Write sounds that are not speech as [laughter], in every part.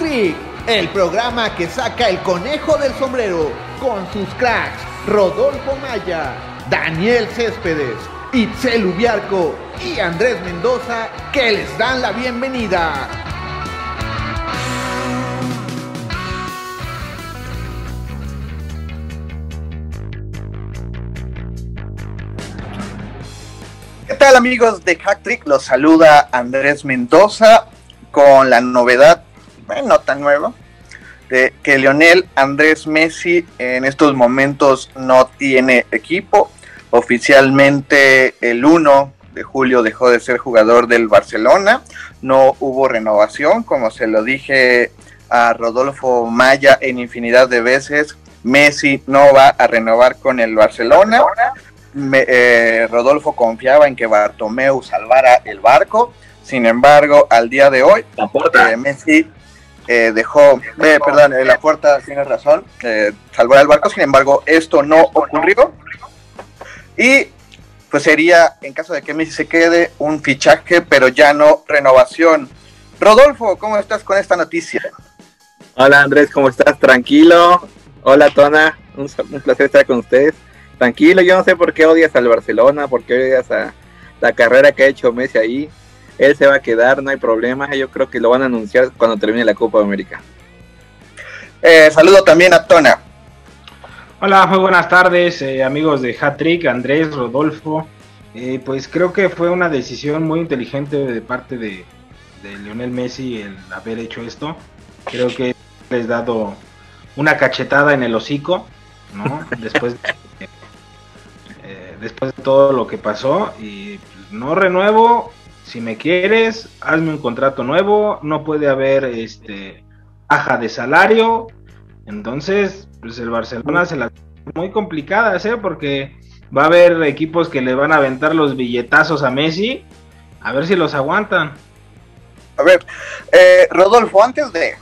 Trick, el programa que saca el conejo del sombrero con sus cracks Rodolfo Maya, Daniel Céspedes, Itzel Ubiarco y Andrés Mendoza que les dan la bienvenida. ¿Qué tal amigos de Hacktrick? Los saluda Andrés Mendoza con la novedad, bueno, no tan nueva, de que Lionel Andrés Messi en estos momentos no tiene equipo. Oficialmente el 1 de julio dejó de ser jugador del Barcelona. No hubo renovación, como se lo dije a Rodolfo Maya en infinidad de veces. Messi no va a renovar con el Barcelona. Me, eh, Rodolfo confiaba en que Bartomeu salvara el barco. Sin embargo, al día de hoy, eh, Messi eh, dejó, eh, perdón, la puerta tiene razón, salvó el barco. Sin embargo, esto no ocurrió. Y pues sería, en caso de que Messi se quede, un fichaje, pero ya no renovación. Rodolfo, ¿cómo estás con esta noticia? Hola Andrés, ¿cómo estás? Tranquilo. Hola Tona, un, un, placer estar con ustedes. Tranquilo, yo no sé por qué odias al Barcelona, por qué odias a la carrera que ha hecho Messi ahí. Él se va a quedar, no hay problema. Yo creo que lo van a anunciar cuando termine la Copa América. Eh, saludo también a Tona. Hola, muy buenas tardes, eh, amigos de Hattrick, Andrés, Rodolfo. Eh, pues creo que fue una decisión muy inteligente de parte de, de Lionel Messi el haber hecho esto. Creo que les ha dado una cachetada en el hocico, ¿no? [laughs] Después de, eh, después de todo lo que pasó y pues, no renuevo. Si me quieres, hazme un contrato nuevo. No puede haber este baja de salario. Entonces, pues el Barcelona se la muy complicada, ¿eh? Porque va a haber equipos que le van a aventar los billetazos a Messi. A ver si los aguantan. A ver, eh, Rodolfo, antes de,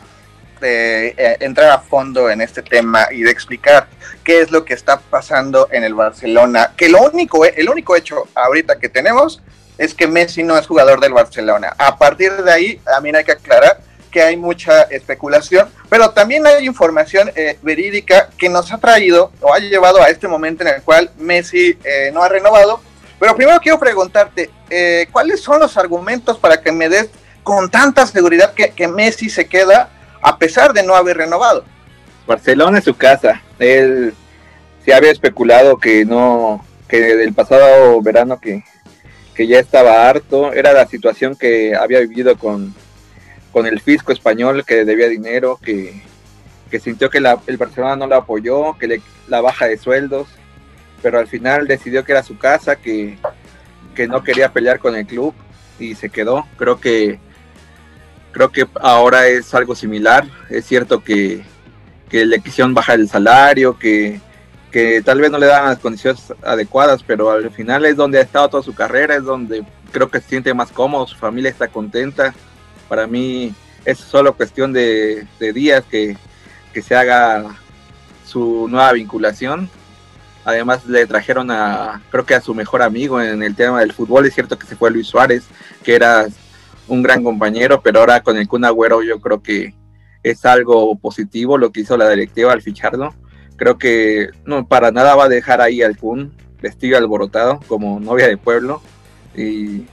de eh, entrar a fondo en este tema y de explicar qué es lo que está pasando en el Barcelona, que lo único, el único hecho ahorita que tenemos es que Messi no es jugador del Barcelona. A partir de ahí, también hay que aclarar que hay mucha especulación, pero también hay información eh, verídica que nos ha traído o ha llevado a este momento en el cual Messi eh, no ha renovado. Pero primero quiero preguntarte, eh, ¿cuáles son los argumentos para que me des con tanta seguridad que, que Messi se queda a pesar de no haber renovado. Barcelona es su casa. Él se había especulado que no, que del pasado verano que, que ya estaba harto. Era la situación que había vivido con, con el fisco español que debía dinero, que, que sintió que la, el Barcelona no lo apoyó, que le, la baja de sueldos, pero al final decidió que era su casa, que, que no quería pelear con el club y se quedó. Creo que creo que ahora es algo similar. Es cierto que, que le quisieron bajar el salario, que, que, tal vez no le dan las condiciones adecuadas, pero al final es donde ha estado toda su carrera, es donde creo que se siente más cómodo, su familia está contenta. Para mí es solo cuestión de, de días que, que se haga su nueva vinculación. Además le trajeron a, creo que a su mejor amigo en el tema del fútbol. Es cierto que se fue Luis Suárez, que era un gran compañero, pero ahora con el Kun Agüero yo creo que es algo positivo lo que hizo la directiva al ficharlo. Creo que no para nada va a dejar ahí al Kun vestido alborotado como novia de pueblo y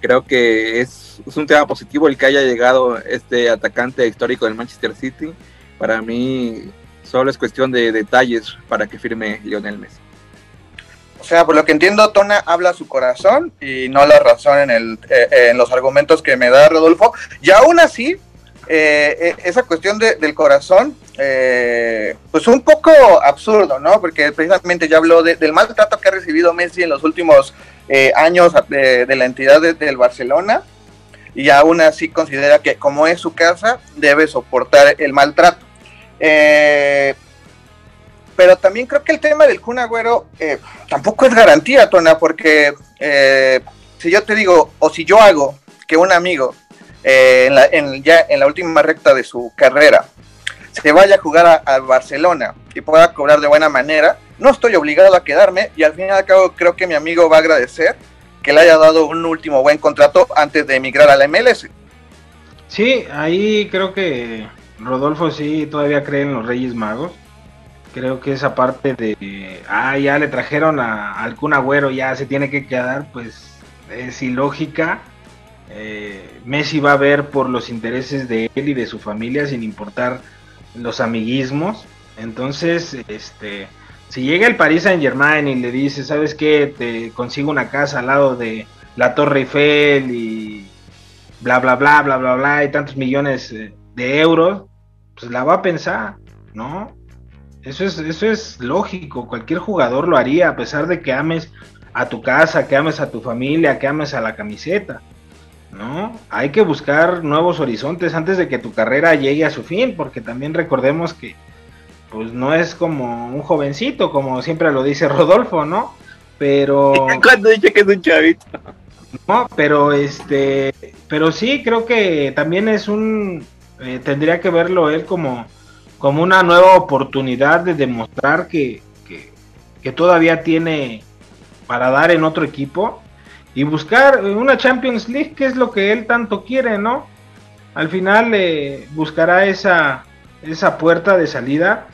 creo que es, un tema positivo el que haya llegado este atacante histórico del Manchester City. Para mí solo es cuestión de detalles para que firme Lionel Messi. O sea, por lo que entiendo, Tona habla su corazón y no la razón en, el, eh, en los argumentos que me da Rodolfo. Y aún así, eh, esa cuestión de, del corazón, eh, pues un poco absurdo, ¿no? Porque precisamente ya habló de, del maltrato que ha recibido Messi en los últimos eh, años de, la entidad del Barcelona y aún así considera que como es su casa, debe soportar el maltrato. Eh, pero también creo que el tema del Kun Agüero eh, tampoco es garantía, Tona, porque eh, si yo te digo, o si yo hago que un amigo eh, en la, en, ya en la última recta de su carrera se vaya a jugar al Barcelona y pueda cobrar de buena manera, no estoy obligado a quedarme y al fin y al cabo creo que mi amigo va a agradecer que le haya dado un último buen contrato antes de emigrar a la MLS. Sí, ahí creo que Rodolfo sí todavía cree en los Reyes Magos. Creo que esa parte de, ah, ya le trajeron a, al Kun Agüero, ya se tiene que quedar, pues es ilógica. Eh, Messi va a ver por los intereses de él y de su familia sin importar los amiguismos. Entonces, este, si llega el Paris Saint Germain y le dice, ¿sabes qué? Te consigo una casa al lado de la Torre Eiffel y bla, bla, bla, bla, bla, bla, y tantos millones eh, de euros, pues la va a pensar, ¿no? Eso es, eso es lógico, cualquier jugador lo haría, a pesar de que ames a tu casa, que ames a tu familia, que ames a la camiseta, ¿no? Hay que buscar nuevos horizontes antes de que tu carrera llegue a su fin, porque también recordemos que, pues no es como un jovencito, como siempre lo dice [laughs] Rodolfo, ¿no? Pero... [laughs] Cuando dice que es un chavito. No, pero este, pero sí creo que también es un, eh, tendría que verlo él como, como una nueva oportunidad de demostrar que, que, todavía tiene para dar en otro equipo y buscar una Champions League, que es lo que él tanto quiere, ¿no? Al final eh, buscará esa, esa puerta de salida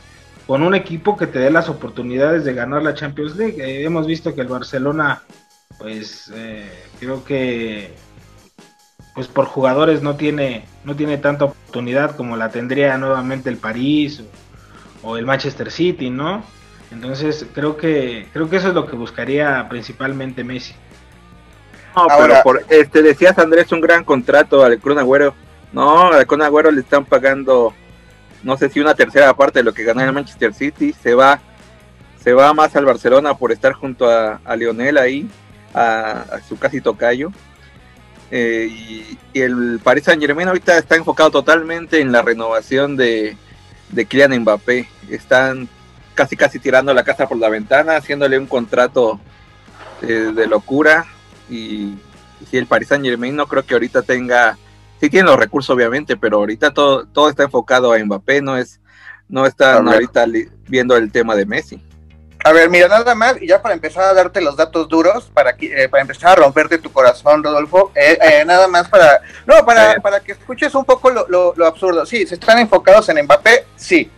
con un equipo que te dé las oportunidades de ganar la Champions League. Eh, hemos visto que el Barcelona pues eh, creo que pues por jugadores no tiene no tiene tanta oportunidad como la tendría nuevamente el París o, el Manchester City, ¿no? Entonces creo que creo que eso es lo que buscaría principalmente Messi. No, pero por, este decías Andrés un gran contrato al Cruz Agüero. No, al Cruz Agüero le están pagando no sé si una tercera parte de lo que ganó el Manchester City, se va se va más al Barcelona por estar junto a, a Lionel ahí a, su casi tocayo. Eh, y, el Paris Saint Germain ahorita está enfocado totalmente en la renovación de, de Kylian Mbappé. Están casi casi tirando la casa por la ventana, haciéndole un contrato eh, de locura. Y, si el Paris Saint Germain no creo que ahorita tenga, sí tiene los recursos obviamente, pero ahorita todo, todo está enfocado a Mbappé, no es, no están ahorita viendo el tema de Messi. A ver, mira, nada más, y ya para empezar a darte los datos duros, para, eh, para empezar a romperte tu corazón, Rodolfo, eh, eh, nada más para, no, para, para que escuches un poco lo, lo, absurdo. Sí, se están enfocados en Mbappé, sí.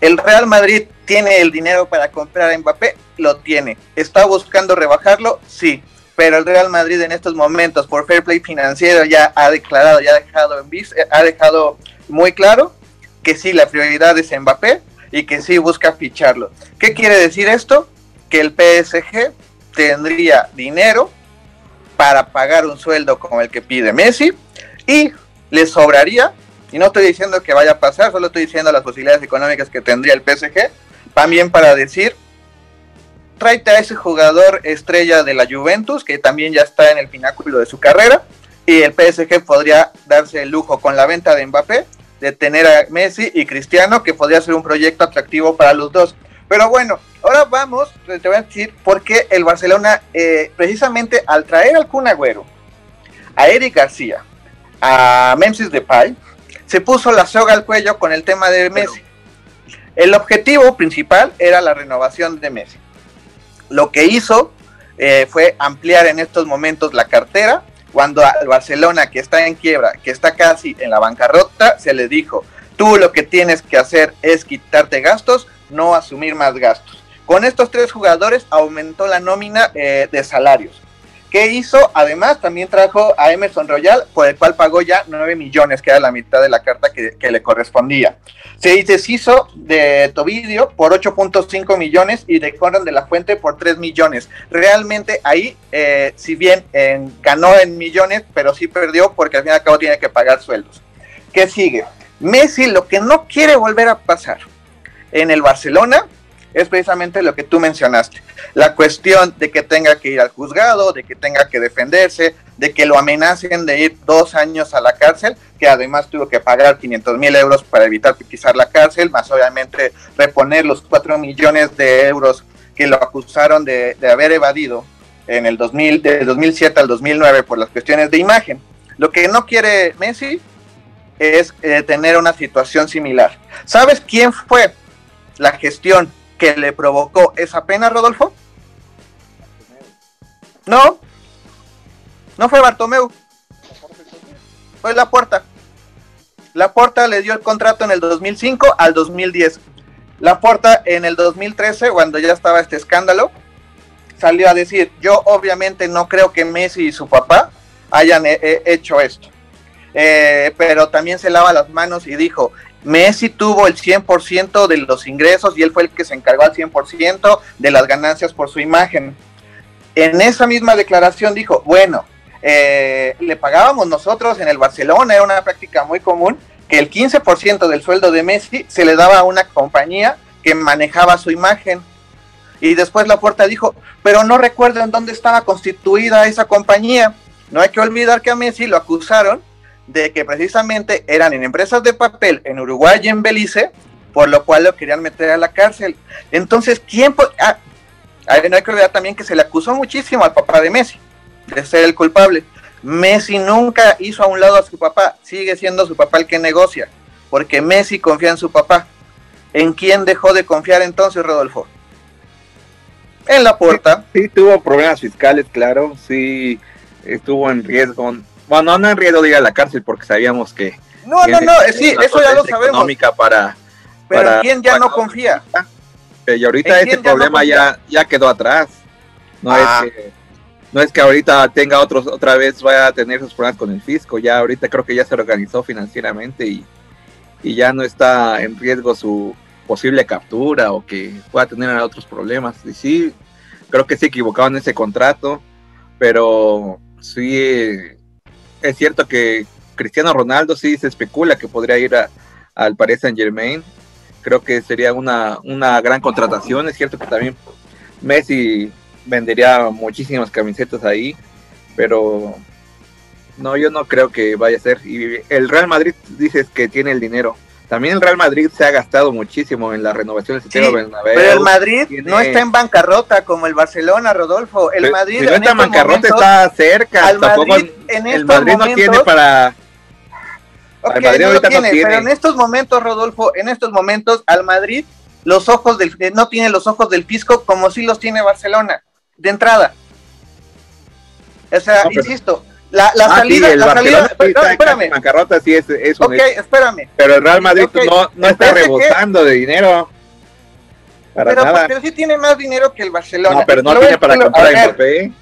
El Real Madrid tiene el dinero para comprar a Mbappé, lo tiene. ¿Está buscando rebajarlo? Sí. Pero el Real Madrid en estos momentos, por fair play financiero, ya ha declarado, ya ha dejado, en vis, ha dejado muy claro que sí, la prioridad es Mbappé y que sí busca ficharlo. ¿Qué quiere decir esto? Que el PSG tendría dinero para pagar un sueldo como el que pide Messi y le sobraría, y no estoy diciendo que vaya a pasar, solo estoy diciendo las posibilidades económicas que tendría el PSG, también para decir, tráete a ese jugador estrella de la Juventus, que también ya está en el pináculo de su carrera, y el PSG podría darse el lujo con la venta de Mbappé de tener a Messi y Cristiano, que podría ser un proyecto atractivo para los dos. Pero bueno, ahora vamos, te voy a decir por qué el Barcelona, eh, precisamente al traer al Kun Agüero, a Eric García, a Memphis Depay, se puso la soga al cuello con el tema de Messi. El objetivo principal era la renovación de Messi. Lo que hizo eh, fue ampliar en estos momentos la cartera cuando al Barcelona, que está en quiebra, que está casi en la bancarrota, se le dijo, tú lo que tienes que hacer es quitarte gastos, no asumir más gastos. Con estos tres jugadores aumentó la nómina eh, de salarios. ¿Qué hizo? Además, también trajo a Emerson Royal, por el cual pagó ya 9 millones, que era la mitad de la carta que, le correspondía. Se deshizo de Tobidio por 8.5 millones y de Conrad de la Fuente por 3 millones. Realmente ahí, eh, si bien ganó en millones, pero sí perdió porque al fin y al cabo tiene que pagar sueldos. ¿Qué sigue? Messi lo que no quiere volver a pasar en el Barcelona es precisamente lo que tú mencionaste. La cuestión de que tenga que ir al juzgado, de que tenga que defenderse, de que lo amenacen de ir dos años a la cárcel, que además tuvo que pagar 500 mil euros para evitar pisar la cárcel, más obviamente reponer los 4 millones de euros que lo acusaron de, haber evadido en el 2000, de 2007 al 2009 por las cuestiones de imagen. Lo que no quiere Messi es eh, tener una situación similar. ¿Sabes quién fue la gestión que le provocó esa pena, Rodolfo? No, no fue Bartomeu. Fue la puerta. La Porta le dio el contrato en el 2005 al 2010. La Porta en el 2013, cuando ya estaba este escándalo, salió a decir, yo obviamente no creo que Messi y su papá hayan eh, eh, hecho esto. Eh, pero también se lava las manos y dijo, Messi tuvo el 100% de los ingresos y él fue el que se encargó al 100% de las ganancias por su imagen. En esa misma declaración dijo, bueno, eh, le pagábamos nosotros en el Barcelona, era una práctica muy común, que el 15% del sueldo de Messi se le daba a una compañía que manejaba su imagen. Y después la puerta dijo, pero no recuerdo en dónde estaba constituida esa compañía. No hay que olvidar que a Messi lo acusaron de que precisamente eran en empresas de papel en Uruguay y en Belice, por lo cual lo querían meter a la cárcel. Entonces, ¿quién? Ah, no hay que olvidar también que se le acusó muchísimo al papá de Messi de ser el culpable. Messi nunca hizo a un lado a su papá, sigue siendo su papá el que negocia, porque Messi confía en su papá. ¿En quién dejó de confiar entonces Rodolfo? En la puerta. Sí, tuvo problemas fiscales, claro, sí estuvo en riesgo. Bueno, no en riesgo de ir a la cárcel porque sabíamos que... No, no, no, sí, eso ya lo sabemos. Económica para... Pero ¿quién ya no confía? Y ahorita este problema ya, ya quedó atrás. No es ah. que no es que ahorita tenga otros, otra vez vaya a tener sus problemas con el fisco, ya ahorita creo que ya se organizó financieramente y, ya no está en riesgo su posible captura o que pueda tener otros problemas. Y sí, creo que se equivocaban en ese contrato, pero sí es cierto que Cristiano Ronaldo sí se especula que podría ir al Paris Saint Germain. Creo que sería una, una gran contratación. Es cierto que también Messi vendería muchísimas camisetas ahí, pero no, yo no creo que vaya a ser. Y el Real Madrid dices que tiene el dinero. También el Real Madrid se ha gastado muchísimo en la renovación del sistema Pero el Madrid no está en bancarrota como el Barcelona, Rodolfo. El Madrid si no está en bancarrota está cerca. el Madrid no tiene para Madrid tiene, pero en estos momentos, Rodolfo, en estos momentos al Madrid los ojos del no tiene los ojos del fisco como si los tiene Barcelona de entrada. O sea, insisto, la, la ah, salida, la salida, espérame. Bancarrota sí es, es Ok, espérame. Pero el Real Madrid no, no está rebosando de dinero. Para pero, nada. pero sí tiene más dinero que el Barcelona. No, pero no tiene para comprar a Mbappé.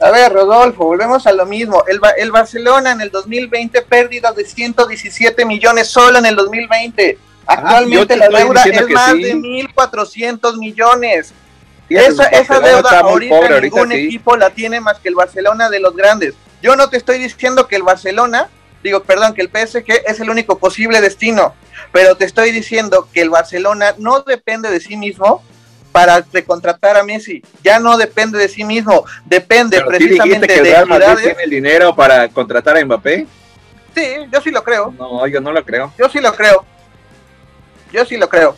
A ver, Rodolfo, volvemos a lo mismo. El, el Barcelona en el 2020 pérdidas de 117 millones solo en el 2020. Ah, Actualmente la deuda es más de 1.400 millones esa, esa deuda ahorita, ningún equipo la tiene más que el Barcelona de los grandes. Yo no te estoy diciendo que el Barcelona, digo, perdón, que el PSG es el único posible destino, pero te estoy diciendo que el Barcelona no depende de sí mismo para recontratar a Messi. Ya no depende de sí mismo, depende precisamente que el Real Madrid tiene el dinero para contratar a Mbappé? Sí, yo sí lo creo. No, yo no lo creo. Yo sí lo creo. Yo sí lo creo.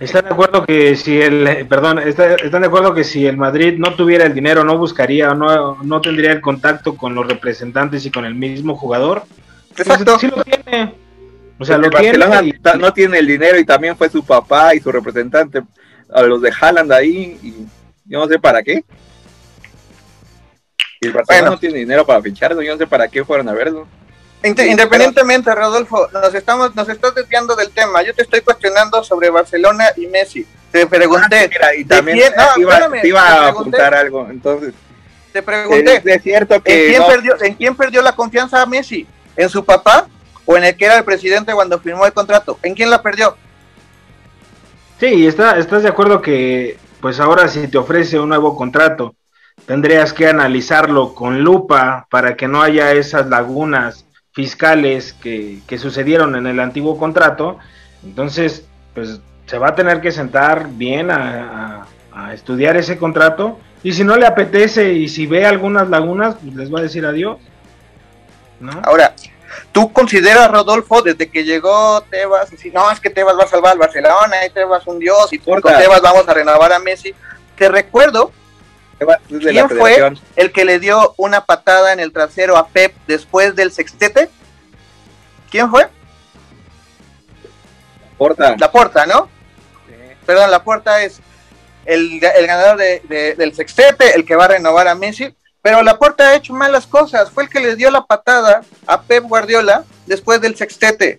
¿Están de acuerdo que si el, perdón, están de acuerdo que si el Madrid no tuviera el dinero, no buscaría o no, no tendría el contacto con los representantes y con el mismo jugador? Pues, Exacto. sí lo tiene. O sea, lo Barcelona no tiene el dinero y también fue su papá y su representante a los de Haaland ahí y yo no sé para qué. Y el Barcelona no tiene dinero para ficharlo, yo no sé para qué fueron a verlo. Independientemente, Rodolfo, nos estamos, nos estás desviando del tema. Yo te estoy cuestionando sobre Barcelona y Messi. Te pregunté. Ah, y también iba, a apuntar algo. Entonces, te pregunté. Es, cierto que ¿en quién, perdió, ¿en quién perdió la confianza a Messi? ¿En su papá o en el que era el presidente cuando firmó el contrato? ¿En quién la perdió? Sí, está, estás de acuerdo que, pues ahora si te ofrece un nuevo contrato, tendrías que analizarlo con lupa para que no haya esas lagunas fiscales que, sucedieron en el antiguo contrato. Entonces, pues se va a tener que sentar bien a, estudiar ese contrato. Y si no le apetece y si ve algunas lagunas, pues les va a decir adiós. ¿no? Ahora, ¿tú consideras, Rodolfo, desde que llegó Tebas, si no, es que Tebas va a salvar al Barcelona y Tebas un dios y con Tebas vamos a renovar a Messi? Te recuerdo ¿Quién fue el que le dio una patada en el trasero a Pep después del sextete? ¿Quién fue? Porta. La Porta, ¿no? Perdón, la Porta es el, ganador del sextete, el que va a renovar a Messi. Pero Laporta ha hecho malas cosas. Fue el que le dio la patada a Pep Guardiola después del sextete.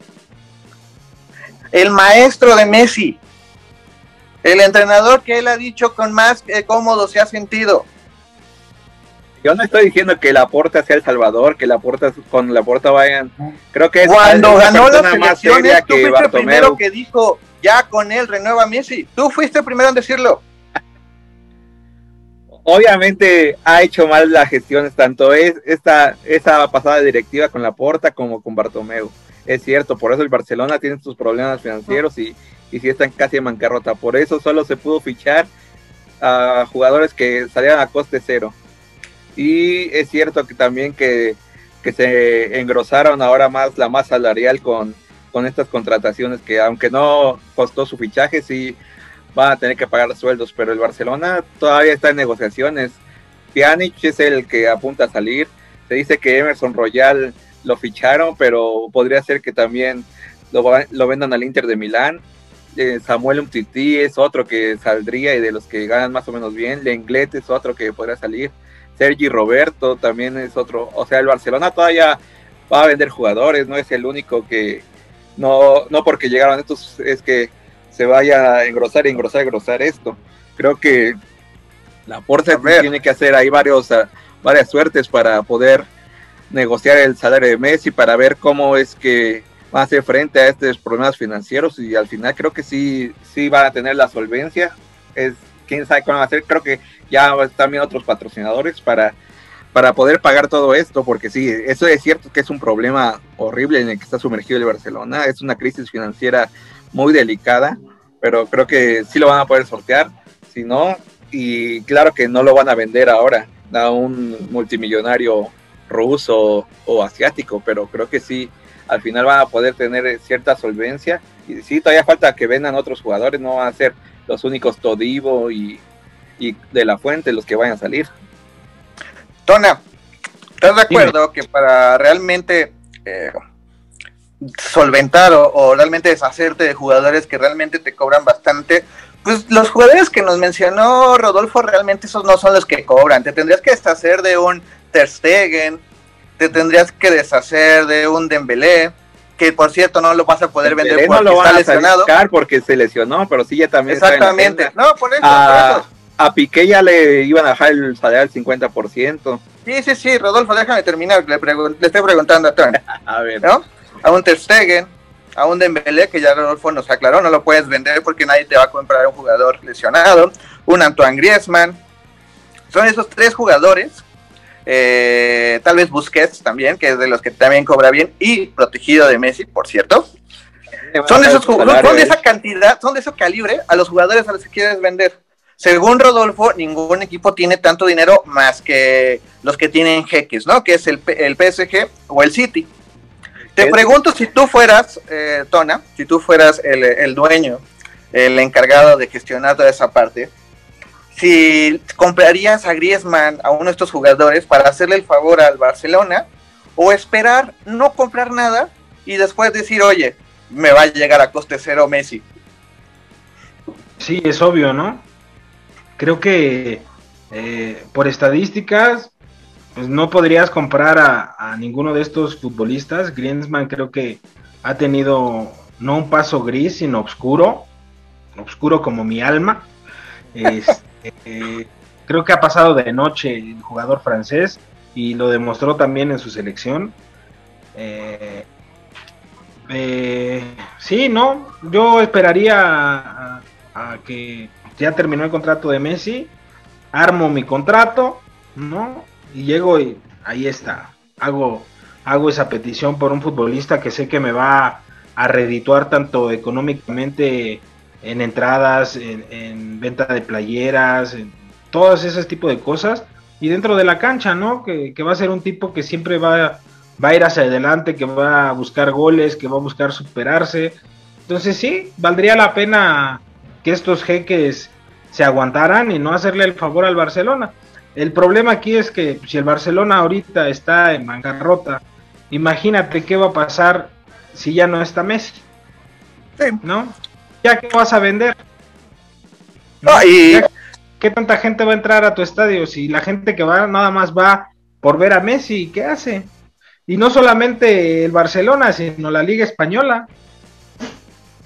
El maestro de Messi. El entrenador que él ha dicho con más cómodo se ha sentido. Yo no estoy diciendo que la Porta sea el Salvador, que la Porta con la Porta vayan. Creo que es cuando ganó las elecciones, tú fuiste el primero que dijo ya con él renueva Messi. Tú fuiste el primero en decirlo [laughs] obviamente ha hecho mal las gestiones, tanto es esta, esa pasada directiva con la Porta como con Bartomeu. Es cierto, por eso el Barcelona tiene sus problemas financieros y, y sí están casi en bancarrota. Por eso solo se pudo fichar a jugadores que salían a coste cero. Y es cierto que también que, que se engrosaron ahora más la masa salarial con, con estas contrataciones que aunque no costó su fichaje, sí van a tener que pagar sueldos, pero el Barcelona todavía está en negociaciones. Pjanic es el que apunta a salir. Se dice que Emerson Royal lo ficharon, pero podría ser que también lo, vendan al Inter de Milán. Eh, Samuel Umtiti es otro que saldría y de los que ganan más o menos bien. Lenglet es otro que podría salir. Sergi Roberto también es otro. O sea, el Barcelona todavía va a vender jugadores, no es el único que no, no porque llegaron estos, es que se vaya a engrosar engrosar, engrosar esto. Creo que la Porta tiene que hacer ahí varios, ah, varias suertes para poder negociar el salario de Messi, para ver cómo es que va a hacer frente a estos problemas financieros y al final creo que sí, sí va a tener la solvencia. Es, quién sabe cómo va a hacer, creo que ya también otros patrocinadores para, para poder pagar todo esto, porque sí, eso es cierto que es un problema horrible en el que está sumergido el Barcelona, es una crisis financiera muy delicada, pero creo que sí lo van a poder sortear, si no, y claro que no lo van a vender ahora a un multimillonario ruso o asiático, pero creo que sí, al final van a poder tener cierta solvencia, y sí, todavía falta que vendan otros jugadores, no van a ser los únicos Todivo y, y de la fuente los que vayan a salir. Tona, ¿estás de acuerdo que para realmente eh, solventar o, realmente deshacerte de jugadores que realmente te cobran bastante, pues los jugadores que nos mencionó Rodolfo realmente esos no son los que cobran. Te tendrías que deshacer de un Ter Stegen, te tendrías que deshacer de un Dembélé, que por cierto no lo vas a poder vender porque está lesionado. porque se lesionó, pero sí ya también Exactamente. no, por eso, a, A Piqué ya le iban a dejar el salario al 50%. Sí, sí, sí, Rodolfo, déjame terminar, le, le estoy preguntando a Tony. [laughs] a ver. ¿No? a un Ter Stegen, a un Dembélé, que ya Rodolfo nos aclaró, no lo puedes vender porque nadie te va a comprar un jugador lesionado, un Antoine Griezmann. Son esos tres jugadores, eh, tal vez Busquets también, que es de los que también cobra bien, y protegido de Messi, por cierto. Son de, esos, son de esa cantidad, son de ese calibre a los jugadores a los que quieres vender. Según Rodolfo, ningún equipo tiene tanto dinero más que los que tienen jeques, ¿no? Que es el, el PSG o el City. Te pregunto si tú fueras, eh, Tona, si tú fueras el, dueño, el encargado de gestionar toda esa parte, si comprarías a Griezmann, a uno de estos jugadores, para hacerle el favor al Barcelona, o esperar no comprar nada y después decir, oye, me va a llegar a coste cero Messi. Sí, es obvio, ¿no? Creo que eh, por estadísticas, pues no podrías comprar a, ninguno de estos futbolistas. Griezmann creo que ha tenido no un paso gris, sino oscuro, oscuro como mi alma. Este, creo que ha pasado de noche el jugador francés y lo demostró también en su selección. Eh, eh, sí, no, yo esperaría a, que ya terminó el contrato de Messi, armo mi contrato, ¿no? y llego y ahí está, hago, hago esa petición por un futbolista que sé que me va a redituar tanto económicamente en entradas, en, venta de playeras, en todos esos tipos de cosas. Y dentro de la cancha, ¿no? Que, va a ser un tipo que siempre va, va a ir hacia adelante, que va a buscar goles, que va a buscar superarse. Entonces sí, valdría la pena que estos jeques se aguantaran y no hacerle el favor al Barcelona. El problema aquí es que si el Barcelona ahorita está en bancarrota, imagínate qué va a pasar si ya no está Messi. ¿No? ¿Ya qué vas a vender? y, ¿qué tanta gente va a entrar a tu estadio? Si la gente que va nada más va por ver a Messi, ¿qué hace? Y no solamente el Barcelona, sino la Liga Española.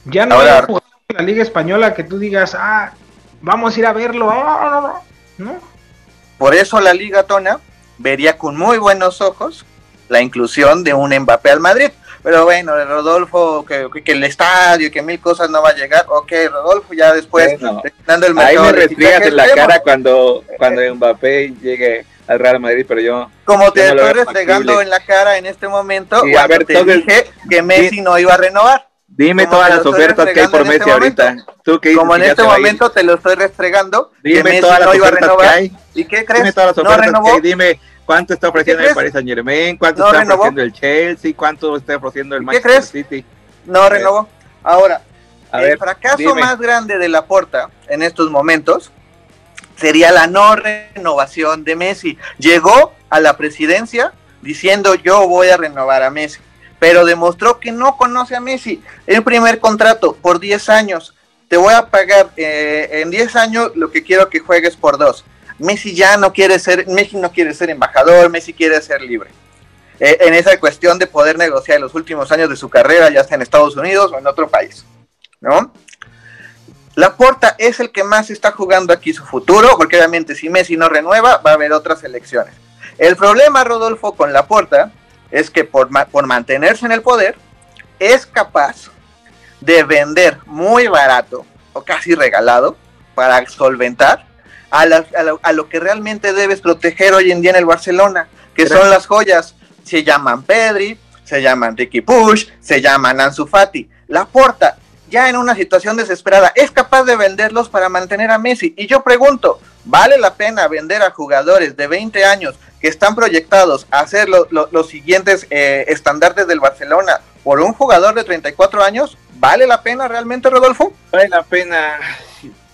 Ya no Ahora- hay jugador de la Liga Española que tú digas, ah, vamos a ir a verlo. Ah, no, no, no. Por eso la Liga Tona vería con muy buenos ojos la inclusión de un Mbappé al Madrid. Pero bueno, Rodolfo, que, que- el estadio y que mil cosas no va a llegar. Ok, Rodolfo, ya después, Bueno, terminando el Ahí mercado me restrías fichajes, en la cara cuando, cuando Mbappé llegue al Real Madrid, pero yo Como te Yo no estoy restregando en la cara en este momento, Sí, a cuando ver, te entonces- dije que Messi no iba a renovar. dime Como todas las ofertas que hay por Messi este ahorita. Tú que dices Como en este momento te lo estoy restregando, que Dime Messi todas las no iba a ofertas que renovar. hay. ¿Y qué Dime crees? todas las ¿No renovó? que hay. Dime cuánto está ofreciendo el? Paris Saint Germain, cuánto ¿No está renovó? ofreciendo el Chelsea, cuánto está ofreciendo el ¿Qué Manchester crees? City. No renovó. Ahora, A el ver, fracaso dime. más grande de la Porta en estos momentos sería la no renovación de Messi. Llegó a la presidencia diciendo yo voy a renovar a Messi, pero demostró que no conoce a Messi. El primer contrato por 10 años, te voy a pagar eh, en 10 años lo que quiero que juegues por dos. Messi ya no quiere ser, Messi no quiere ser embajador, Messi quiere ser libre. Eh, en esa cuestión de poder negociar en los últimos años de su carrera, ya sea en Estados Unidos o en otro país, ¿no? Laporta es el que más está jugando aquí su futuro, porque obviamente si Messi no renueva, va a haber otras elecciones. El problema, Rodolfo, con Laporta es que por, por mantenerse en el poder, es capaz de vender muy barato o casi regalado para solventar a, la- a lo, a lo que realmente debes proteger hoy en día en el Barcelona, que son las joyas. Se llaman Pedri, se llaman Ricky Push, se llaman Ansu Fati. Laporta, ya en una situación desesperada, es capaz de venderlos para mantener a Messi. Y yo pregunto, ¿vale la pena vender a jugadores de 20 años que están proyectados a ser lo- lo- los siguientes eh, estandartes del Barcelona por un jugador de 34 años? ¿Vale la pena realmente, Rodolfo? Vale la pena.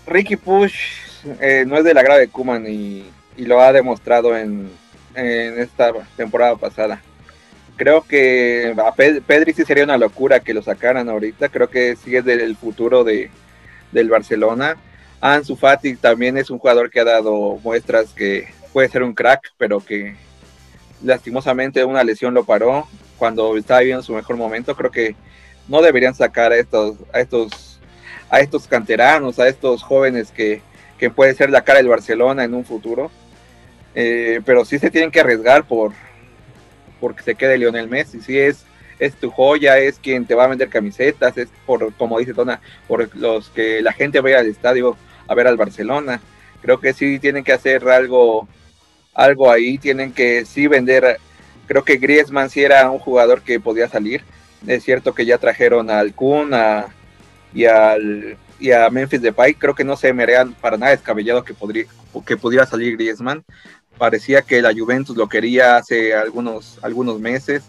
Ricky Push eh, no es del agrado de Kuman y, y lo ha demostrado en, en esta temporada pasada. Creo que a Pe- Pedri sí sería una locura que lo sacaran ahorita. Creo que sí es del futuro de, del Barcelona. Ansu Fati también es un jugador que ha dado muestras que puede ser un crack, pero que lastimosamente una lesión lo paró cuando estaba viviendo su mejor momento. Creo que no deberían sacar a estos, a estos, a estos canteranos, a estos jóvenes que, que puede ser la cara del Barcelona en un futuro. Eh, pero sí se tienen que arriesgar por porque se quede Lionel Messi. Sí es, es tu joya, es quien te va a vender camisetas, es por, como dice Tona, por los que la gente vaya al estadio a ver al Barcelona. Creo que sí tienen que hacer algo, algo ahí, tienen que sí vender. Creo que Griezmann sí era un jugador que podía salir. Es cierto que ya trajeron al Kun a, y, al, y a Memphis Depay. Creo que no se me haría para nada descabellado que, podría, que pudiera salir Griezmann. Parecía que la Juventus lo quería hace algunos, algunos meses.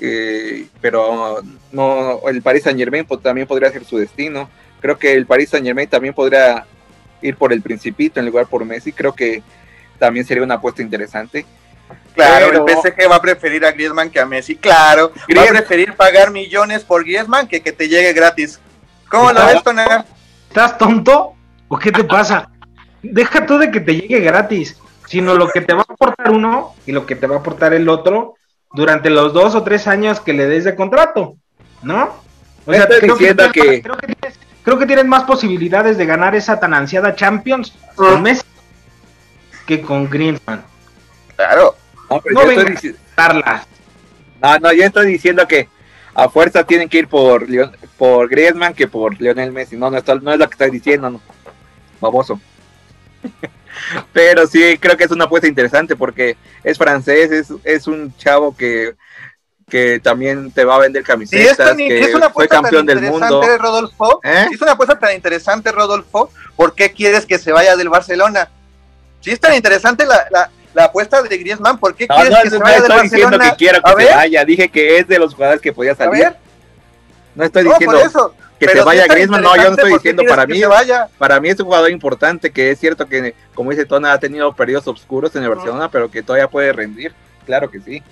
Eh, pero no, el Paris Saint Germain también podría ser su destino. Creo que el Paris Saint Germain también podría ir por el Principito en lugar por Messi. Creo que también sería una apuesta interesante. Claro, Pero- el PSG va a preferir a Griezmann que a Messi. Claro, va a preferir pagar millones por Griezmann que que te llegue gratis. ¿Cómo lo ves, Toner? ¿Estás tonto? ¿O qué te pasa? Deja tú de que te llegue gratis, sino lo que te va a aportar uno y lo que te va a aportar el otro durante los dos o tres años que le des de contrato, ¿no? Diciendo tienes que- más- creo que tienes, creo que tienes más posibilidades de ganar esa tan ansiada Champions con Messi que con Griezmann. Claro. No, yo estoy vengas. dici- Darlas. no, no, yo estoy diciendo que a fuerza tienen que ir por, Leon- por Griezmann que por Lionel Messi. No, no, esto- no es lo que estoy diciendo, no. Baboso. [laughs] Pero sí, creo que es una apuesta interesante porque es francés, es, es un chavo que, que también te va a vender es, camisetas, que es una fue apuesta tan del mundo. Rodolfo. ¿Eh? Es una apuesta tan interesante, Rodolfo, ¿por qué quieres que se vaya del Barcelona? Si es tan interesante la, la, la apuesta de Griezmann, ¿por qué No, quieres no, que se no vaya del estoy diciendo Barcelona? que quiero que A se ver, vaya, dije que es de los jugadores que podía a salir. ver, No estoy no, diciendo por eso. que Pero se vaya Griezmann, no, yo no estoy ¿por qué diciendo para mí. vaya? Para mí es un jugador importante que es cierto que, como dice Tona, ha tenido periodos oscuros en el Barcelona, pero que todavía puede rendir. Claro que sí.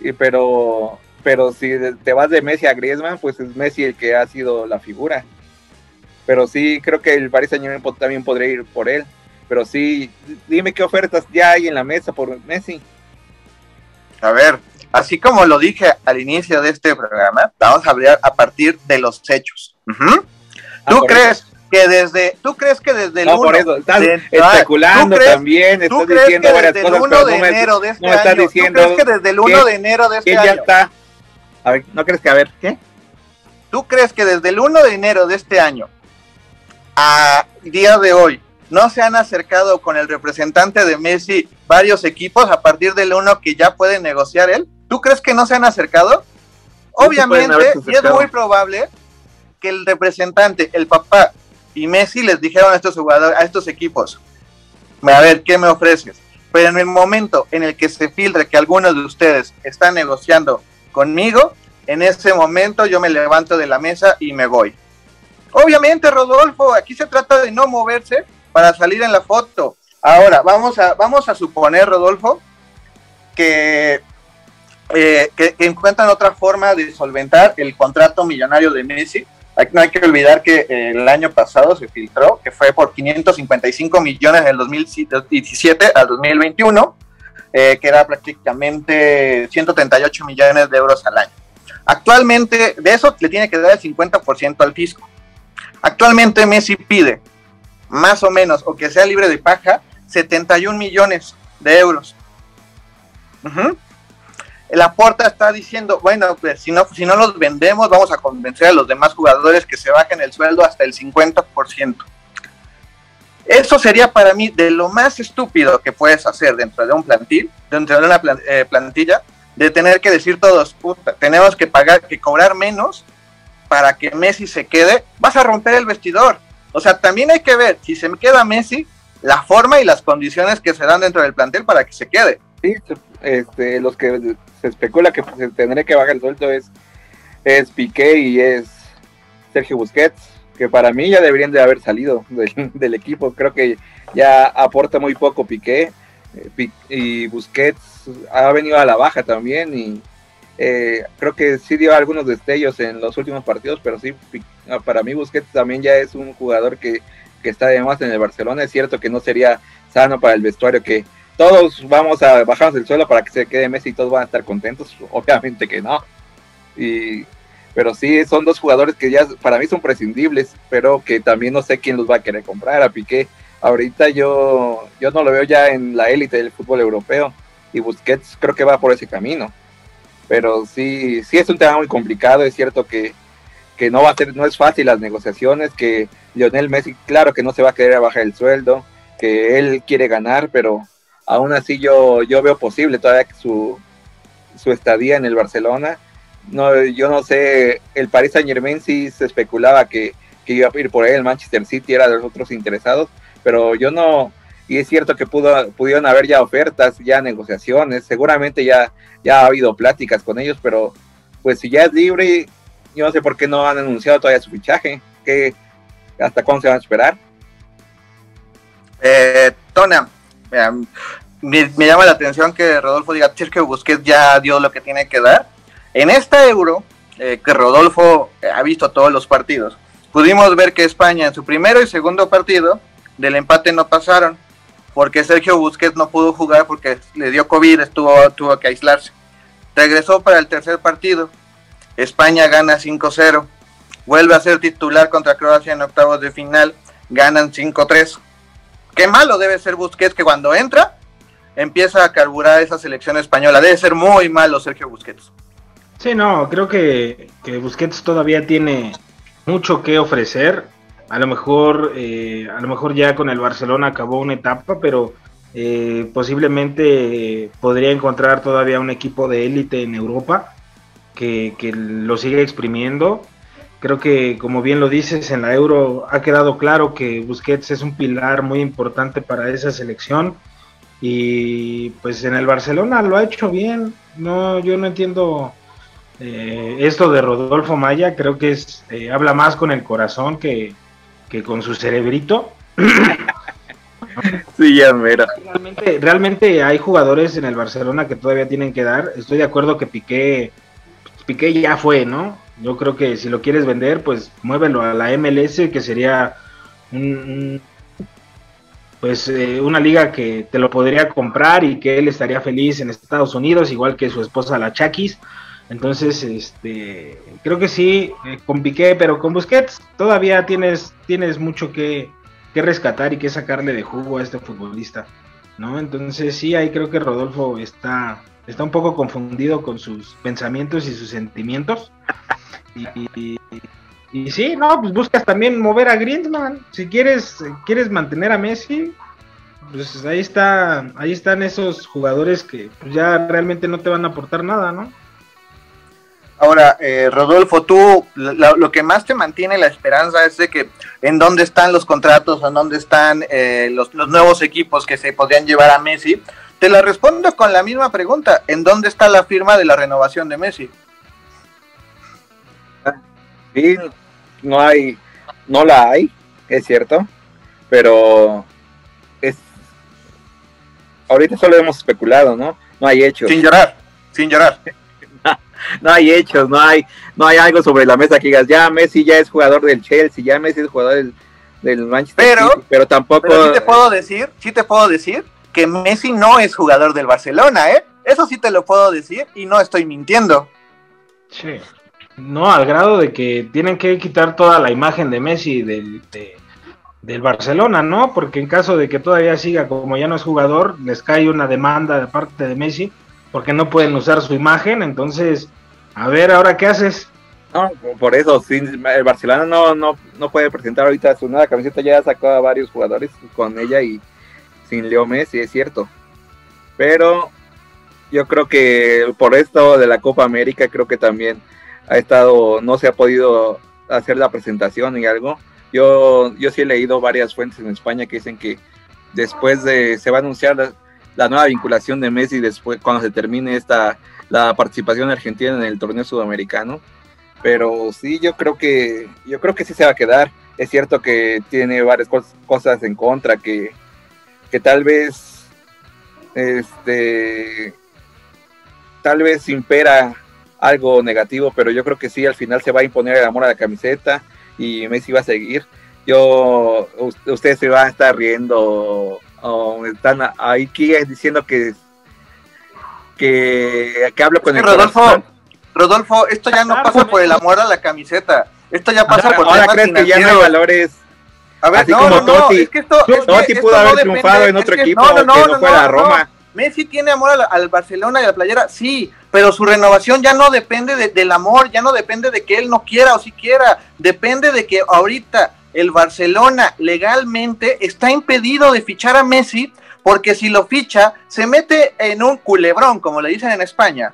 Y, pero, pero si te vas de Messi a Griezmann, pues es Messi el que ha sido la figura. Pero sí, creo que el Paris Saint Germain po- también podría ir por él. Pero sí, dime qué ofertas ya hay en la mesa por Messi. A ver, así como lo dije al inicio de este programa, vamos a hablar a partir de los hechos. Uh ¿Tú crees que desde, tú crees que desde el no, 1 por eso, estás de, especulando ¿tú crees, también, estás ¿tú diciendo que desde el 1 pero de enero de este no año, diciendo ¿tú crees que desde el 1 que- de enero de este que ya año, está. A ver, ¿no crees que a ver qué? tú crees que desde el 1 de enero de este año a día de hoy no se han acercado con el representante de Messi varios equipos a partir del 1 que ya puede negociar él? ¿Tú crees que no se han acercado? Obviamente, y es muy probable que el representante, el papá y Messi les dijeron a estos jugadores, a estos equipos, a ver, ¿qué me ofreces? Pero en el momento en el que se filtre que algunos de ustedes están negociando conmigo, en ese momento yo me levanto de la mesa y me voy. Obviamente, Rodolfo, aquí se trata de no moverse para salir en la foto. Ahora, vamos a, vamos a suponer, Rodolfo, que, eh, que, encuentran otra forma de solventar el contrato millonario de Messi. Hay- No hay que olvidar que eh, el año pasado se filtró que fue por 555 millones en el 2017 al 2021, eh, que era prácticamente 138 millones de euros al año. Actualmente, de eso le tiene que dar el 50% al fisco. Actualmente Messi pide, más o menos, o que sea libre de paja, 71 millones de euros. La Porta está diciendo, bueno, pues si no, si no los vendemos, vamos a convencer a los demás jugadores que se bajen el sueldo hasta el 50%. Eso sería para mí de lo más estúpido que puedes hacer dentro de un plantil, dentro de una eh, plantilla, de tener que decir todos, puta, tenemos que pagar, que cobrar menos para que Messi se quede, vas a romper el vestidor. O sea, también hay que ver, si se me queda Messi, la forma y las condiciones que se dan dentro del plantel para que se quede. Sí, este, los que se especula que se tendría que bajar el sueldo es, es Piqué y es Sergio Busquets, que para mí ya deberían de haber salido del, [laughs] equipo. Creo que ya aporta muy poco Piqué eh, y Busquets ha venido a la baja también y eh, creo que sí dio algunos destellos en los últimos partidos, pero sí, para mí Busquets también ya es un jugador que, que está además en el Barcelona. Es cierto que no sería sano para el vestuario que todos vamos a bajarnos el suelo para que se quede Messi y todos van a estar contentos. [laughs] Obviamente que no. Y, pero sí, son dos jugadores que ya para mí son prescindibles, pero que también no sé quién los va a querer comprar. A Piqué, ahorita yo, yo no lo veo ya en la élite del fútbol europeo y Busquets creo que va por ese camino. Pero sí, sí es un tema muy complicado. Es cierto que, que no va a ser, no es fácil las negociaciones, que Lionel Messi, claro que no se va a querer bajar el sueldo, que él quiere ganar, pero aún así yo, yo veo posible todavía su, su estadía en el Barcelona. No, yo no sé, el Paris Saint Germain sí se especulaba que, que iba a ir por él, el Manchester City era de los otros interesados, pero yo no, y es cierto que pudo, pudieron haber ya ofertas, ya negociaciones, seguramente ya, ya ha habido pláticas con ellos, pero pues si ya es libre, yo no sé por qué no han anunciado todavía su fichaje, que hasta cuándo se van a esperar. Eh, Tona, me, llama la atención que Rodolfo diga Sergio Busquets ya dio lo que tiene que dar. En esta euro, eh, que Rodolfo eh, ha visto todos los partidos, pudimos ver que España en su primero y segundo partido del empate no pasaron, porque Sergio Busquets no pudo jugar porque le dio COVID, estuvo, tuvo que aislarse. Regresó para el tercer partido, España gana 5-0, vuelve a ser titular contra Croacia en octavos de final, ganan 5-3 qué malo debe ser Busquets que cuando entra empieza a carburar esa selección española. Debe ser muy malo Sergio Busquets. Sí, no, creo que, que Busquets todavía tiene mucho que ofrecer. A lo mejor, eh, a lo mejor ya con el Barcelona acabó una etapa, pero eh, posiblemente eh, podría encontrar todavía un equipo de élite en Europa que, que lo sigue exprimiendo. Creo que, como bien lo dices, en la Euro ha quedado claro que Busquets es un pilar muy importante para esa selección y pues en el Barcelona lo ha hecho bien. No, yo no entiendo eh, esto de Rodolfo Maya. Creo que es eh, habla más con el corazón que, que con su cerebrito. [laughs] Sí, ya mira. Realmente, realmente hay jugadores en el Barcelona que todavía tienen que dar. Estoy de acuerdo que Piqué, Piqué ya fue, ¿no? Yo creo que si lo quieres vender, pues muévelo a la MLS, que sería un, pues eh, una liga que te lo podría comprar y que él estaría feliz en Estados Unidos, igual que su esposa la Chakis. Entonces, este, creo que sí, eh, con Piqué, pero con Busquets todavía tienes, tienes mucho que, que, rescatar y que sacarle de jugo a este futbolista, ¿no? Entonces sí, ahí creo que Rodolfo está, está un poco confundido con sus pensamientos y sus sentimientos. Y, sí, no, pues buscas también mover a Griezmann. Si quieres, quieres mantener a Messi, pues ahí está, ahí están esos jugadores que pues, ya realmente no te van a aportar nada, ¿no? Ahora, eh, Rodolfo, tú lo, que más te mantiene la esperanza es de que en dónde están los contratos, en dónde están eh, los, los, nuevos equipos que se podrían llevar a Messi. Te la respondo con la misma pregunta, ¿en dónde está la firma de la renovación de Messi? Sí, no hay, no la hay, es cierto, pero es ahorita solo hemos especulado, ¿no? No hay hechos. Sin llorar, sin llorar. [laughs] no, hay hechos, no hay, no hay algo sobre la mesa que digas, ya Messi ya es jugador del Chelsea, ya Messi es jugador del, del Manchester pero, City, pero tampoco. Pero sí te puedo decir, sí te puedo decir que Messi no es jugador del Barcelona, ¿eh? Eso sí te lo puedo decir y no estoy mintiendo. Sí. No, al grado de que tienen que quitar toda la imagen de Messi del, del Barcelona, ¿no? Porque en caso de que todavía siga como ya no es jugador, les cae una demanda de parte de Messi porque no pueden usar su imagen. Entonces, a ver, ¿ahora qué haces? No, por eso, el Barcelona no, no, no puede presentar ahorita su nueva camiseta, ya sacó a varios jugadores con ella y sin Leo Messi, es cierto. Pero yo creo que por esto de la Copa América, creo que también ha estado, no se ha podido hacer la presentación y algo. Yo, yo sí he leído varias fuentes en España que dicen que después de, se va a anunciar la, nueva vinculación de Messi después, cuando se termine esta, la participación argentina en el torneo sudamericano. Pero sí, yo creo que, yo creo que sí se va a quedar. Es cierto que tiene varias cosas en contra, que, que tal vez, este, tal vez impera algo negativo, pero yo creo que sí, al final se va a imponer el amor a la camiseta y Messi va a seguir. Yo, ustedes se van a estar riendo o están ahí diciendo que que, que hablo con el Rodolfo, Rodolfo, esto ya no pasa por el amor a la camiseta, esto ya pasa por ahora crees que ya no hay valores a ver, así no, como no, Totti, es que esto, es Totti que pudo esto haber no triunfado depende, en otro equipo no, no, que no, no, no, fuera a no. Roma. Messi tiene amor al, al, Barcelona y a la playera, sí, pero su renovación ya no depende de, del amor, ya no depende de que él no quiera o si quiera, depende de que ahorita el Barcelona legalmente está impedido de fichar a Messi porque si lo ficha se mete en un culebrón, como le dicen en España,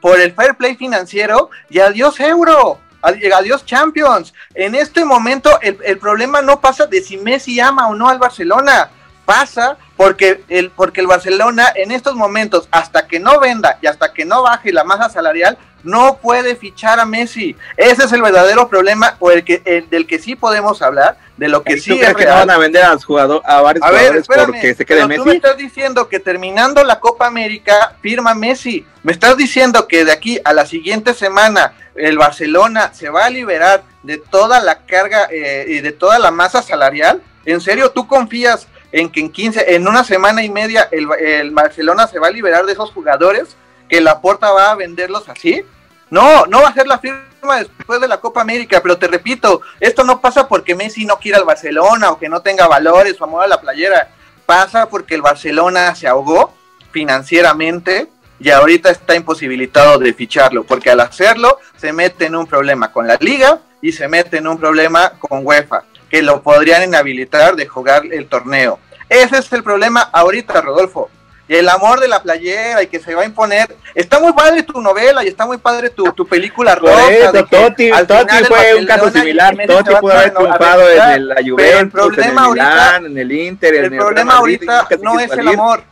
por el fair play financiero y adiós euro. Adiós Champions. En este momento el, el problema no pasa de si Messi ama o no al Barcelona pasa porque el, porque el Barcelona en estos momentos, hasta que no venda y hasta que no baje la masa salarial, no puede fichar a Messi. Ese es el verdadero problema o el que el, del que sí podemos hablar, de lo que sí ¿Tú crees que van a vender a, jugador, a varios a ver, jugadores espérame, porque se quede Messi? Tú me estás diciendo que terminando la Copa América firma Messi. Me estás diciendo que de aquí a la siguiente semana el Barcelona se va a liberar de toda la carga eh, y de toda la masa salarial. ¿En serio tú confías en que en 15, en una semana y media el, el Barcelona se va a liberar de esos jugadores? ¿Que la Porta va a venderlos así? No, no va a ser la firma después de la Copa América, pero te repito, esto no pasa porque Messi no quiera al Barcelona o que no tenga valores o amor a la playera, pasa porque el Barcelona se ahogó financieramente y ahorita está imposibilitado de ficharlo, porque al hacerlo se mete en un problema con la liga y se mete en un problema con UEFA, que lo podrían inhabilitar de jugar el torneo. Ese es el problema ahorita, Rodolfo y el amor de la playera y que se va a imponer. Está muy padre tu novela y está muy padre tu, tu película Por rosa. eso, de Totti, Totti fue un caso similar. Totti pudo haber triunfado en el, la Juventus, el problema en el ahorita, Milán, en el Inter, en el el problema Madrid, ahorita no es el amor.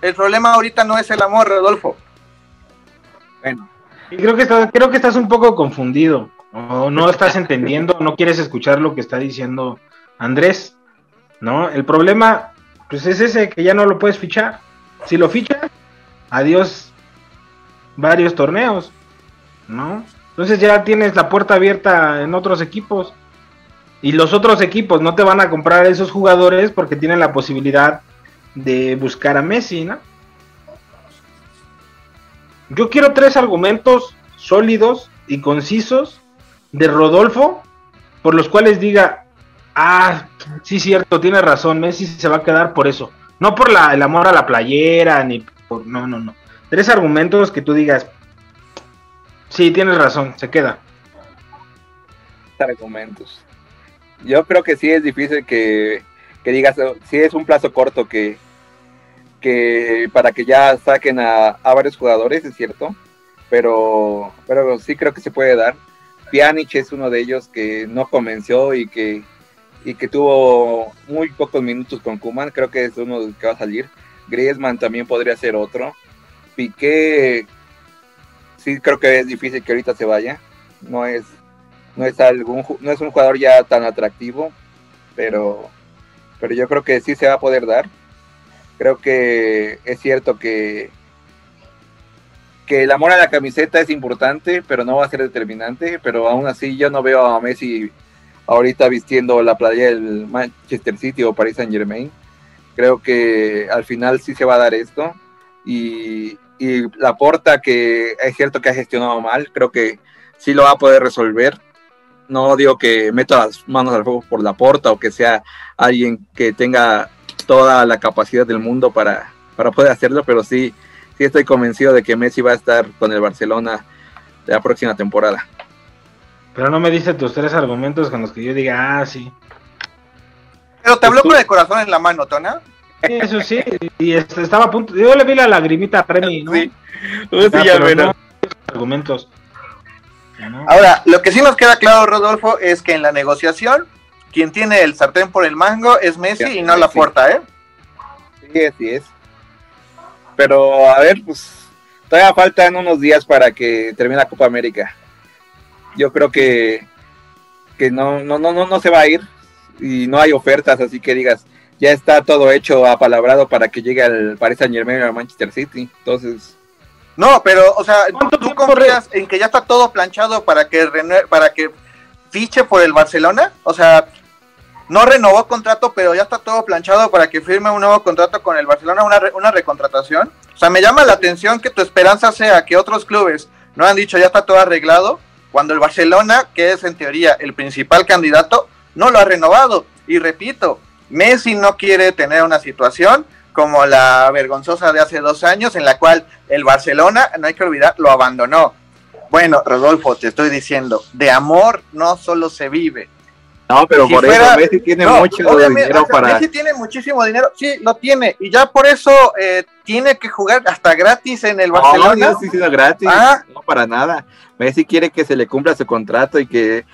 El problema ahorita no es el amor, Rodolfo. Bueno, Y creo que estás, creo que estás un poco confundido. O no estás entendiendo, no quieres escuchar lo que está diciendo Andrés. ¿No? El problema, pues es ese que ya no lo puedes fichar. Si lo fichas, adiós varios torneos. ¿No? Entonces ya tienes la puerta abierta en otros equipos. Y los otros equipos no te van a comprar esos jugadores porque tienen la posibilidad de buscar a Messi, ¿no? Yo quiero tres argumentos sólidos y concisos de Rodolfo por los cuales diga, ah, sí cierto, tiene razón, Messi se va a quedar por eso. No por la, el amor a la playera, ni por... No, no, no. Tres argumentos que tú digas, sí, tienes razón, se queda. Argumentos. Yo creo que sí es difícil que, que digas, sí es un plazo corto que, que para que ya saquen a, a varios jugadores, es cierto, pero, pero sí creo que se puede dar. Pjanic es uno de ellos que no convenció y que, y que tuvo muy pocos minutos con Kuman, creo que es uno que va a salir. Griezmann también podría ser otro. Piqué, sí creo que es difícil que ahorita se vaya. No es, no es algún, no es un jugador ya tan atractivo, pero, pero yo creo que sí se va a poder dar. Creo que es cierto que, que el amor a la camiseta es importante, pero no va a ser determinante. Pero aún así yo no veo a Messi ahorita vistiendo la playa del Manchester City o Paris Saint Germain. Creo que al final sí se va a dar esto. Y, la porta que es cierto que ha gestionado mal, creo que sí lo va a poder resolver. No digo que meta las manos al fuego por la porta o que sea alguien que tenga toda la capacidad del mundo para, para poder hacerlo, pero sí, sí estoy convencido de que Messi va a estar con el Barcelona la próxima temporada. Pero no me dice tus tres argumentos con los que yo diga, ah, sí. Pero te habló con el corazón en la mano, Tona. Sí, eso sí, y este, estaba a punto. Yo le vi la lagrimita a Remy, ¿no? Sí, Ah, sí, ya pero no, argumentos. No. Ahora, lo que sí nos queda claro, Rodolfo, es que en la negociación, quien tiene el sartén por el mango es Messi Ya, y no la porta, ¿eh? Sí, así es. Pero a ver, pues todavía faltan unos días para que termine la Copa América. Yo creo que, que no, no, no, no, no se va a ir y no hay ofertas, así que digas, ya está todo hecho, apalabrado para que llegue al Paris Saint Germain o al Manchester City. Entonces, No, pero, o sea, ¿Cuánto ¿tú confías en que ya está todo planchado para que para que fiche por el Barcelona? O sea, no renovó contrato, pero ya está todo planchado para que firme un nuevo contrato con el Barcelona, una, re- una recontratación. O sea, me llama la atención que tu esperanza sea que otros clubes no han dicho ya está todo arreglado, cuando el Barcelona, que es en teoría el principal candidato, no lo ha renovado. Y repito, Messi no quiere tener una situación como la vergonzosa de hace dos años, en la cual el Barcelona, no hay que olvidar, lo abandonó. Bueno, Rodolfo, te estoy diciendo, de amor no solo se vive. No, pero Si por fuera- eso Messi tiene No, mucho dinero o sea, para... Messi tiene muchísimo dinero, sí, lo tiene, y ya por eso eh, tiene que jugar hasta gratis en el No, Barcelona. yo estoy diciendo gratis, Ah. no para nada. Messi quiere que se le cumpla su contrato y que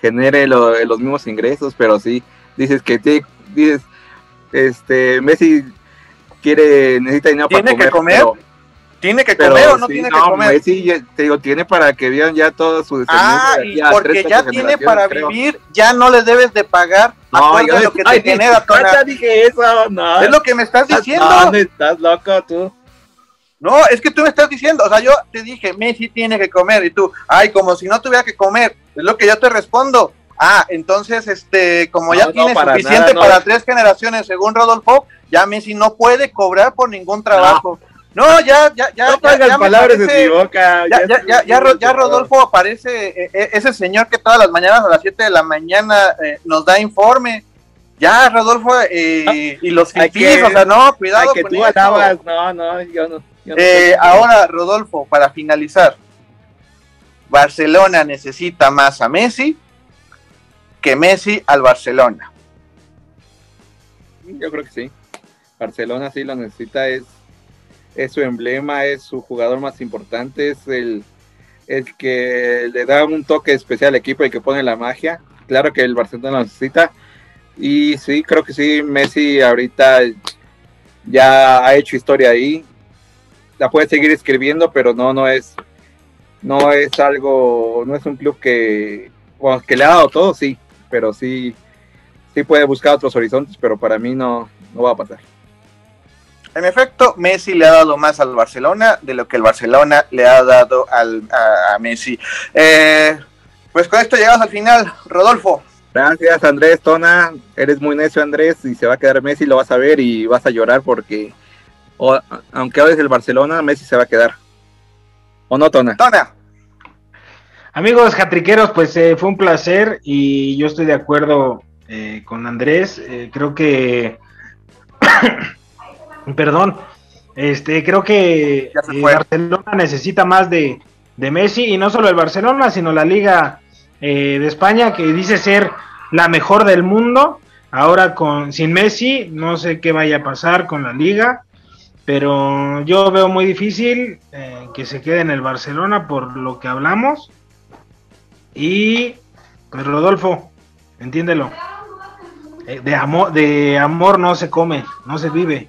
genere lo- los mismos ingresos, pero sí, dices que te, dices, este, Messi quiere, necesita dinero para ¿Tiene que comer. comer? pero- ¿Tiene que pero comer o no sí, tiene no, que comer? Messi, ya- te digo, tiene para que vean ya todo su Ah, y porque ya tiene para creo. vivir, ya no le debes de pagar No, yo lo que te ay, genera. ¿cuándo dije eso, no. Es lo que me estás diciendo. No, no, estás loco tú. No, es que tú me estás diciendo, o sea, yo te dije, Messi tiene que comer y tú, ay, como si no tuviera que comer, es lo que yo te respondo. Ah, entonces, este, como ya No, no, tiene para suficiente nada, no. para tres generaciones, según Rodolfo, ya Messi no puede cobrar por ningún trabajo. No, ya, ya, ya, no ya, palabras parece- en mi boca. ya, ya, ya, ya, ya Rodolfo aparece, eh, eh, ese señor que todas las mañanas a las 7 de la mañana eh, nos da informe. Ya, Rodolfo, eh, y los que- o sea, no, cuidado Ay, que con tú eso. alabas, no, no, yo no. yo no Eh, ahora, Rodolfo, para finalizar, Barcelona necesita más a Messi que Messi al Barcelona. Yo creo que sí. Barcelona sí lo necesita, es, es su emblema, es su jugador más importante, es el, el que le da un toque especial al equipo y que pone la magia. Claro que el Barcelona lo necesita. Y sí, creo que sí, Messi ahorita ya ha hecho historia ahí. La puede seguir escribiendo, pero no, no es, no es algo, no es un club que, que le ha dado todo, sí, pero sí, sí puede buscar otros horizontes, pero para mí no, no va a pasar. En efecto, Messi le ha dado más al Barcelona de lo que el Barcelona le ha dado al, a, a Messi. Eh, pues con esto llegamos al final, Rodolfo. Gracias Andrés, Tona, eres muy necio Andrés y se va a quedar Messi, lo vas a ver y vas a llorar porque aunque hables el Barcelona, Messi se va a quedar. ¿O no, Tona? Tona. Amigos jatriqueros, pues eh, fue un placer y yo estoy de acuerdo eh, con Andrés. Eh, creo que, perdón, este, creo que Barcelona necesita más de, de, Messi y no solo el Barcelona, sino la Liga de España que dice ser la mejor del mundo. Ahora con sin Messi, no sé qué vaya a pasar con la Liga pero yo veo muy difícil que se quede en el Barcelona por lo que hablamos. Y pues Rodolfo, entiéndelo. Eh, de amor, de amor no se come, no se vive.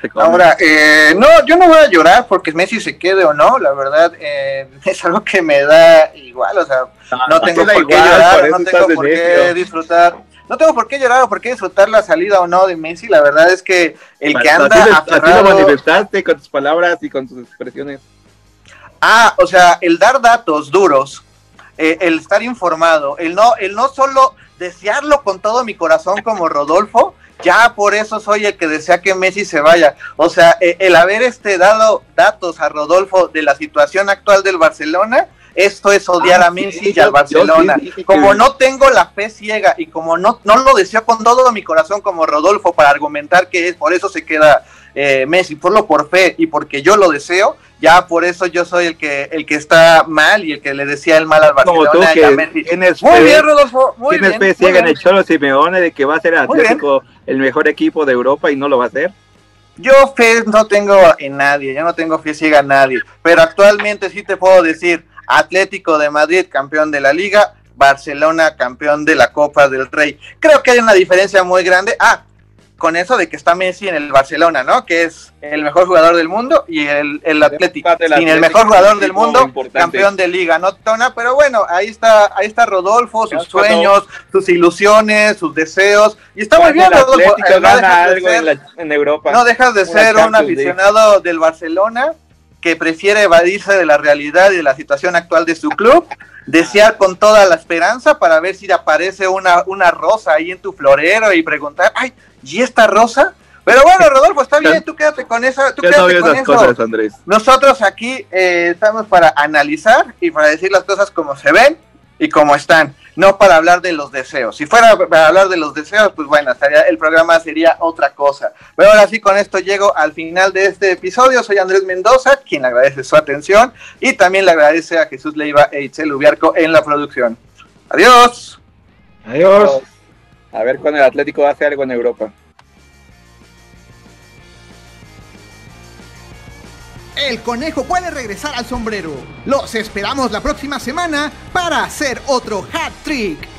[laughs] Ahora, eh, no, yo no voy a llorar porque Messi se quede o no, la verdad eh, [laughs] es algo que me da igual, o sea, no, tengo por qué llorar, no tengo por qué disfrutar, no tengo por qué llorar o por qué disfrutar la salida o no de Messi, la verdad es que el que anda aferrado... lo manifestaste con tus palabras y con tus expresiones. Ah, o sea, el dar datos duros eh, el estar informado, el no, el no solo desearlo con todo mi corazón como Rodolfo, ya por eso soy el que desea que Messi se vaya. O sea, eh, el haber este dado datos a Rodolfo de la situación actual del Barcelona, esto es odiar ah, a Messi y al Barcelona. como no tengo la fe ciega y como no, no lo deseo con todo mi corazón como Rodolfo para argumentar que es, por eso se queda eh, Messi, por lo por fe y porque yo lo deseo, ya por eso yo soy el que el que está mal y el que le decía el mal al Barcelona. No, tú muy bien, Rodolfo, muy bien. fe ciega en el Cholo Simeone de que va a ser Atlético el mejor equipo de Europa y no lo va a hacer? Yo fe no tengo en nadie, yo no tengo fe ciega en nadie, pero actualmente sí te puedo decir, Atlético de Madrid campeón de la liga, Barcelona campeón de la Copa del Rey. Creo que hay una diferencia muy grande. Ah, con eso de que está Messi en el Barcelona, ¿no? Que es el mejor jugador del mundo y el, el Atlético. Sin el mejor jugador del mundo, campeón de liga, ¿no, Tona? Pero bueno, ahí está, ahí está Rodolfo, sus sueños, sus ilusiones, sus deseos. Y está muy bien, Rodolfo. en, Europa. No dejas de ser un aficionado del Barcelona que prefiere evadirse de la realidad y de la situación actual de su club desear con toda la esperanza para ver si aparece una, una rosa ahí en tu florero y preguntar, ay, ¿y esta rosa? Pero bueno, Rodolfo, está bien, tú quédate con esa, tú quédate con eso. Andrés. Nosotros aquí eh, estamos para analizar y para decir las cosas como se ven y como están, no para hablar de los deseos. Si fuera para hablar de los deseos, pues bueno, estaría, el programa sería otra cosa. Pero ahora sí, con esto llego al final de este episodio. Soy Andrés Mendoza, quien le agradece su atención y también le agradece a Jesús Leiva e Itzel Ubiarco en la producción. Adiós. Adiós. A ver cuando el Atlético hace algo en Europa. El conejo puede regresar al sombrero. Los esperamos la próxima semana para hacer otro hat trick.